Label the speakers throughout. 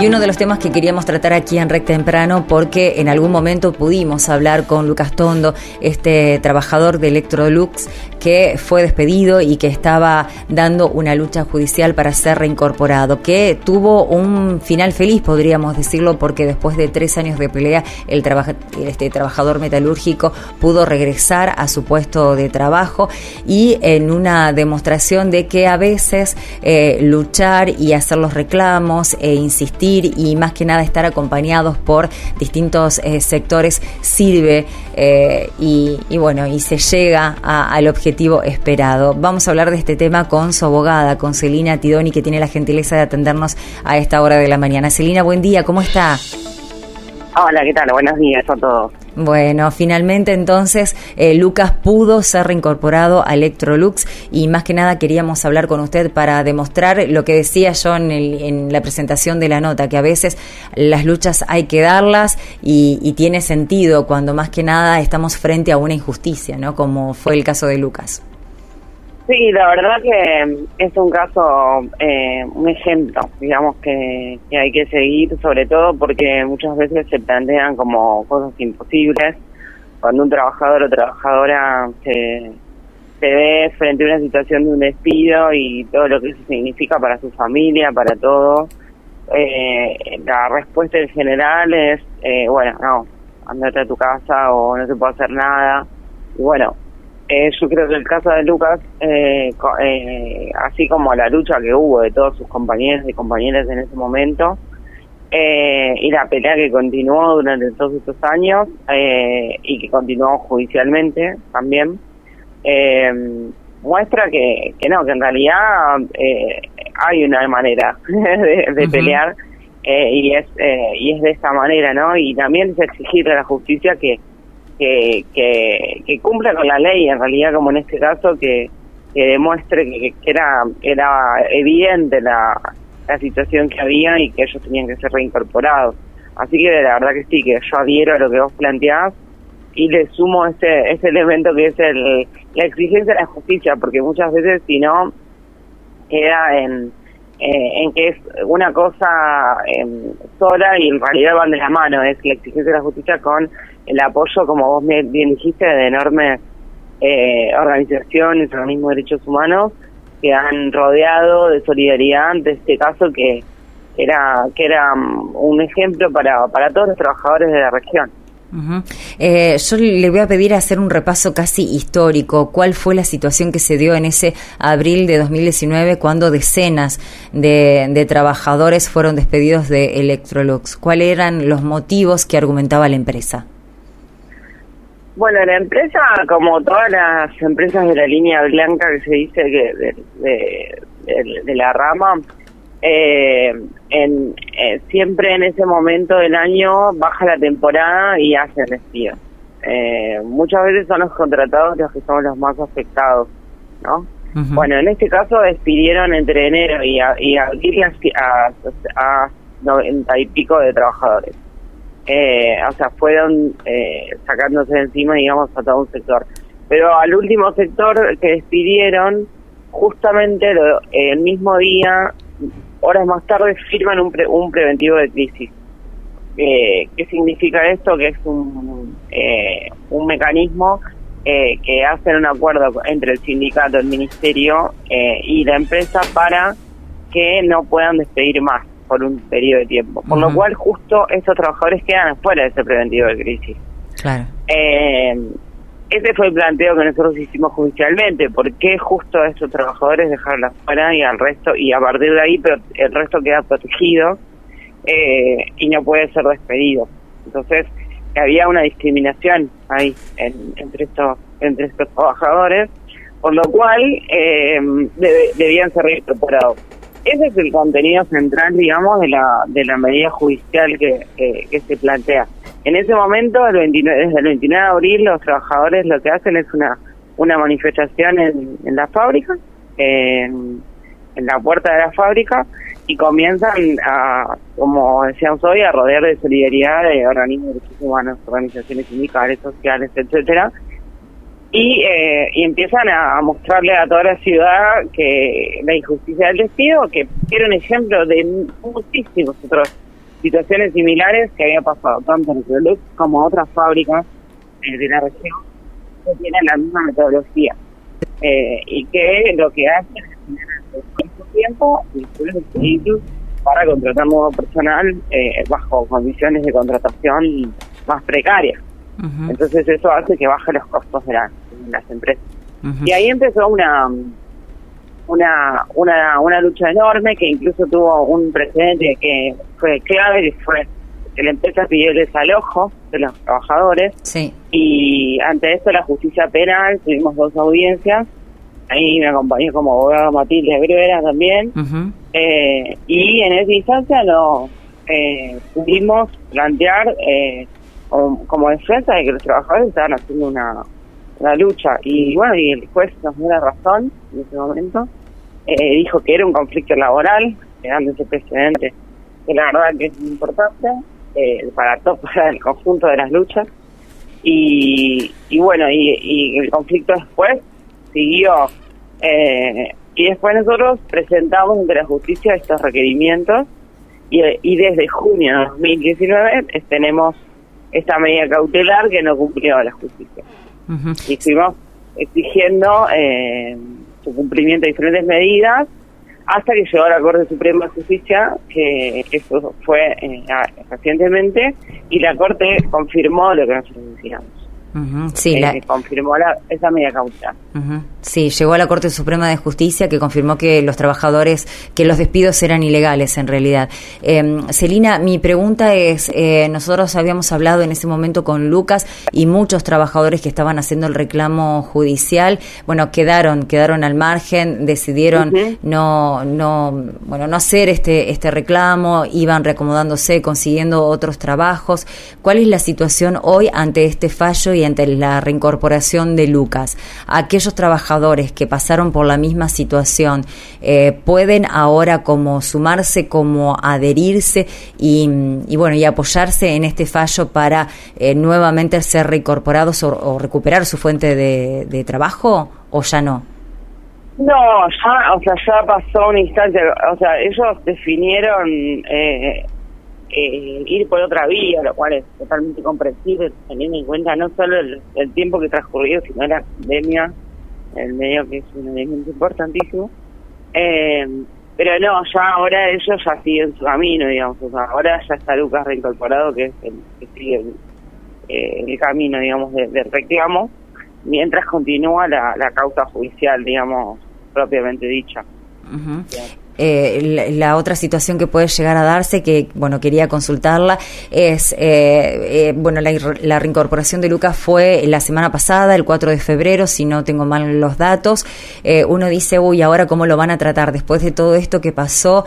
Speaker 1: Y uno de los temas que queríamos tratar aquí en Rec Temprano, porque en algún momento pudimos hablar con Lucas Tondo, este trabajador de Electrolux que fue despedido y que estaba dando una lucha judicial para ser reincorporado, que tuvo un final feliz, podríamos decirlo, porque después de tres años de pelea, el este trabajador metalúrgico pudo regresar a su puesto de trabajo y en una demostración de que a veces eh, luchar y hacer los reclamos e insistir y más que nada estar acompañados por distintos eh, sectores sirve eh, y, bueno, y se llega al objetivo esperado. Vamos a hablar de este tema con su abogada, con Celina Tidoni, que tiene la gentileza de atendernos a esta hora de la mañana. Celina, buen día, ¿cómo está?
Speaker 2: Hola, ¿qué tal? Buenos días a todos.
Speaker 1: Bueno, finalmente entonces eh, Lucas pudo ser reincorporado a Electrolux y más que nada queríamos hablar con usted para demostrar lo que decía yo en, en la presentación de la nota, que a veces las luchas hay que darlas y, y, tiene sentido cuando más que nada estamos frente a una injusticia, ¿no? Como fue el caso de Lucas.
Speaker 2: Sí, la verdad que es un caso, eh, un ejemplo, digamos, que, hay que seguir, sobre todo porque muchas veces se plantean como cosas imposibles. Cuando un trabajador o trabajadora se, se ve frente a una situación de un despido y todo lo que eso significa para su familia, para todo, eh, la respuesta en general es, eh, bueno, no, andate a tu casa o no se puede hacer nada. Y bueno, eh, yo creo que el caso de Lucas, eh, eh, así como la lucha que hubo de todos sus compañeros y compañeras en ese momento, y la pelea que continuó durante todos estos años y que continuó judicialmente también, muestra que, que no, que en realidad hay una manera de, pelear y es y es de esta manera, ¿no? Y también es exigirle a la justicia que que, que, cumpla con la ley, en realidad, como en este caso, que, demuestre que, era, era evidente la, situación que había y que ellos tenían que ser reincorporados. Así que la verdad que sí, que yo adhiero a lo que vos planteás y le sumo ese, ese elemento que es el, la exigencia de la justicia, porque muchas veces si no, queda en, eh, en que es una cosa em, sola y en realidad van de la mano, es la exigencia de la justicia con el apoyo, como vos bien dijiste, de enormes eh, organizaciones, organismos de derechos humanos que han rodeado de solidaridad ante este caso que era que era mm, un ejemplo para, para todos los trabajadores de la región.
Speaker 1: Eh, yo le voy a pedir hacer un repaso casi histórico. ¿Cuál fue la situación que se dio en ese abril de 2019 cuando decenas de, de trabajadores fueron despedidos de Electrolux? ¿Cuáles eran los motivos que argumentaba la empresa?
Speaker 2: Bueno, la empresa, como todas las empresas de la línea blanca que se dice que de, la rama, eh, en, eh, siempre en ese momento del año baja la temporada y hacen despido. Eh, muchas veces son los contratados los que son los más afectados, ¿no? Bueno, en este caso despidieron entre enero y, abril a, a, a 90 y pico de trabajadores eh, o sea, fueron eh, sacándose de encima, digamos, a todo un sector. Pero al último sector que despidieron, justamente el mismo día, horas más tarde, firman un, un preventivo de crisis. Eh, ¿Qué significa esto? Que es un, eh, un mecanismo eh, que hacen un acuerdo entre el sindicato, el ministerio eh, y la empresa para que no puedan despedir más por un periodo de tiempo. Por lo cual, justo esos trabajadores quedan fuera de ese preventivo de crisis.
Speaker 1: Claro.
Speaker 2: Ese fue el planteo que nosotros hicimos judicialmente. ¿Por qué justo a esos trabajadores dejarla afuera y al resto, y a partir de ahí pero el resto queda protegido eh, y no puede ser despedido? Entonces, había una discriminación ahí entre, estos, entre estos trabajadores, por lo cual eh, debían ser reincorporados ese es el contenido central, digamos, de la, de la medida judicial que, que, se plantea. En ese momento, el 29, desde el 29 de abril, los trabajadores lo que hacen es una, una manifestación en, en la fábrica, en, en la puerta de la fábrica, y comienzan a, como decíamos hoy, a rodear de solidaridad de organismos de derechos humanos, organizaciones sindicales, sociales, etcétera, y, eh, y empiezan a, mostrarle a toda la ciudad que la injusticia del despido, que era un ejemplo de muchísimos otros situaciones similares que había pasado tanto en Electrolux como otras fábricas eh, de la región que tienen la misma metodología eh, y que lo que hacen es generar su tiempo y para contratar nuevo personal eh, bajo condiciones de contratación más precarias. Entonces eso hace que baje los costos de, las empresas. Y ahí empezó una, una, una, una lucha enorme que incluso tuvo un precedente que fue clave, que fue que la empresa pidió el desalojo de los trabajadores.
Speaker 1: Sí.
Speaker 2: Y ante esto la justicia penal, tuvimos dos audiencias. Ahí me acompañó como abogada Matilde Brevera también. eh, y en esa instancia no eh, pudimos plantear eh, como, defensa de que los trabajadores estaban haciendo una, una lucha. Y bueno, y el juez nos dio la razón en ese momento. Eh, dijo que era un conflicto laboral, dando ese precedente que la verdad que es importante eh, para todo el conjunto de las luchas y, y bueno y, el conflicto después siguió eh, y después nosotros presentamos ante la justicia estos requerimientos y, y desde junio de 2019 tenemos esta medida cautelar que no cumplió la justicia y fuimos exigiendo eh, su cumplimiento de diferentes medidas hasta que llegó a la Corte Suprema de Justicia, que eso fue eh, recientemente, y la Corte confirmó lo que nosotros decíamos.
Speaker 1: Sí,
Speaker 2: eh, confirmó la, esa medida cautelar.
Speaker 1: Sí, llegó a la Corte Suprema de Justicia que confirmó que los trabajadores, que los despidos eran ilegales en realidad. Eh, Celina, mi pregunta es, eh, nosotros habíamos hablado en ese momento con Lucas y muchos trabajadores que estaban haciendo el reclamo judicial, bueno, quedaron, quedaron al margen, decidieron no, no, bueno, no hacer este, este reclamo, iban reacomodándose, consiguiendo otros trabajos. ¿Cuál es la situación hoy ante este fallo y la reincorporación de Lucas? Aquellos trabajadores que pasaron por la misma situación eh, pueden ahora como sumarse, como adherirse y, bueno y apoyarse en este fallo para eh, nuevamente ser reincorporados o, recuperar su fuente de, trabajo o ya no?
Speaker 2: No, ya, o sea, ya pasó una instancia, o sea, ellos definieron eh, ir por otra vía, lo cual es totalmente comprensible, teniendo en cuenta no solo el, el tiempo que transcurrió, sino la pandemia el medio que es un elemento importantísimo. Eh, pero no, ya ahora ellos ya siguen su camino, digamos. ahora ya está Lucas reincorporado, que es el que sigue el, eh, camino, digamos, de, de, reclamo, mientras continúa la, la causa judicial, digamos, propiamente dicha.
Speaker 1: Eh, la, otra situación que puede llegar a darse, que bueno quería consultarla, es eh, eh, bueno la, reincorporación de Lucas fue la semana pasada, el 4 de febrero, si no tengo mal los datos. uno dice, uy, ahora cómo lo van a tratar después de todo esto que pasó,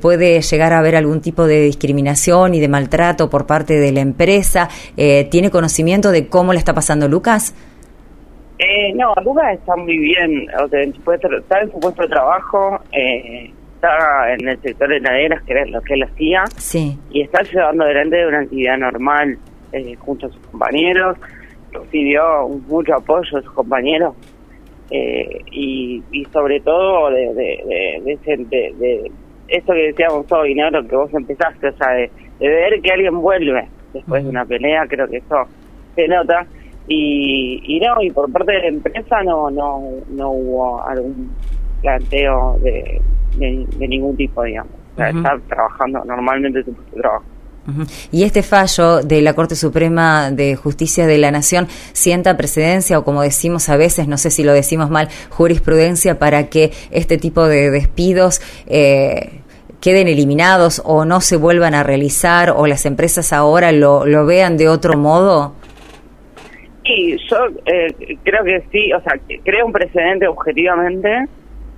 Speaker 1: puede llegar a haber algún tipo de discriminación y de maltrato por parte de la empresa. ¿Tiene conocimiento de cómo le está pasando Lucas?
Speaker 2: no, Lucas está muy bien, o sea, está en su puesto de trabajo. Eh, en el sector de laderas, que era lo que él hacía,
Speaker 1: sí.
Speaker 2: y está llevando adelante una actividad normal eh, junto a sus compañeros, recibió mucho apoyo de sus compañeros, eh, y, y sobre todo de, de, de, de, esto que decíamos hoy, ¿no? Lo que vos empezaste, o sea, de, ver que alguien vuelve después de una pelea, creo que eso se nota. Y, y no, y por parte de la empresa no, no, no hubo algún planteo de, de, ningún tipo, digamos. Está trabajando normalmente su trabajo.
Speaker 1: Y este fallo de la Corte Suprema de Justicia de la Nación sienta precedencia o como decimos a veces, no sé si lo decimos mal, jurisprudencia para que este tipo de despidos eh, queden eliminados o no se vuelvan a realizar o las empresas ahora lo, lo vean de otro modo?
Speaker 2: Sí, yo eh, creo que sí, o sea, creo un precedente objetivamente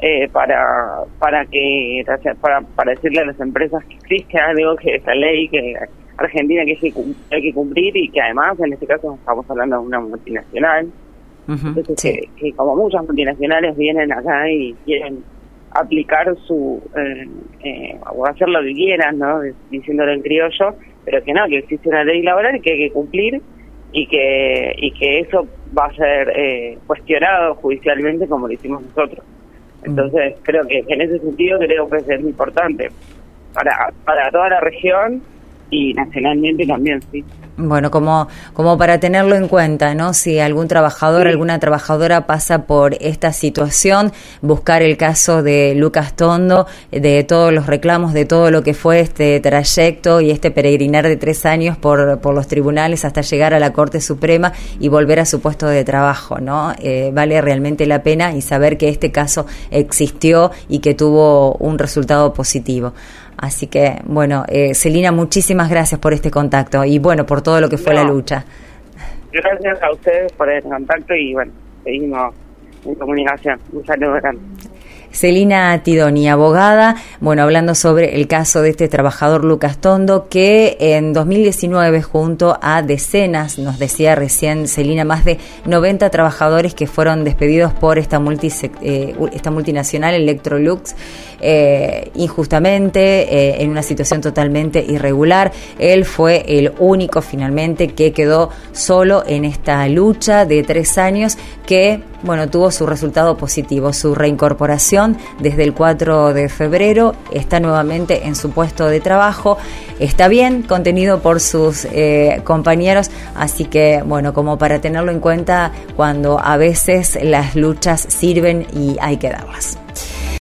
Speaker 2: eh, para para que para, para decirle a las empresas que existe algo que esa ley que Argentina que hay que cumplir y que además en este caso estamos hablando de una multinacional. Que, como muchas multinacionales vienen acá y quieren aplicar su eh, eh, o hacer lo que quieran no diciéndolo en criollo pero que no que existe una ley laboral que hay que cumplir y que y que eso va a ser eh, cuestionado judicialmente como lo hicimos nosotros entonces, creo que en ese sentido creo que es importante. Para, para toda la región y nacionalmente también, sí.
Speaker 1: Bueno, como, como para tenerlo en cuenta, ¿no? Si algún trabajador, alguna trabajadora pasa por esta situación, buscar el caso de Lucas Tondo, de todos los reclamos, de todo lo que fue este trayecto y este peregrinar de tres años por, por los tribunales hasta llegar a la Corte Suprema y volver a su puesto de trabajo, ¿no? Eh, vale realmente la pena y saber que este caso existió y que tuvo un resultado positivo. Así que, bueno, eh, Celina, muchísimas gracias por este contacto y, bueno, por todo lo que fue la lucha.
Speaker 2: Gracias a ustedes por el contacto y, bueno, seguimos en comunicación. Un saludo grande.
Speaker 1: Celina Tidoni, abogada, bueno, hablando sobre el caso de este trabajador Lucas Tondo, que en 2019, junto a decenas, nos decía recién Celina, más de 90 trabajadores que fueron despedidos por esta, multi, eh, esta multinacional Electrolux, eh, injustamente, eh, en una situación totalmente irregular. Él fue el único finalmente que quedó solo en esta lucha de tres años que, bueno, tuvo su resultado positivo, su reincorporación desde el 4 de febrero, está nuevamente en su puesto de trabajo, está bien contenido por sus eh, compañeros, así que, bueno, como para tenerlo en cuenta cuando a veces las luchas sirven y hay que darlas.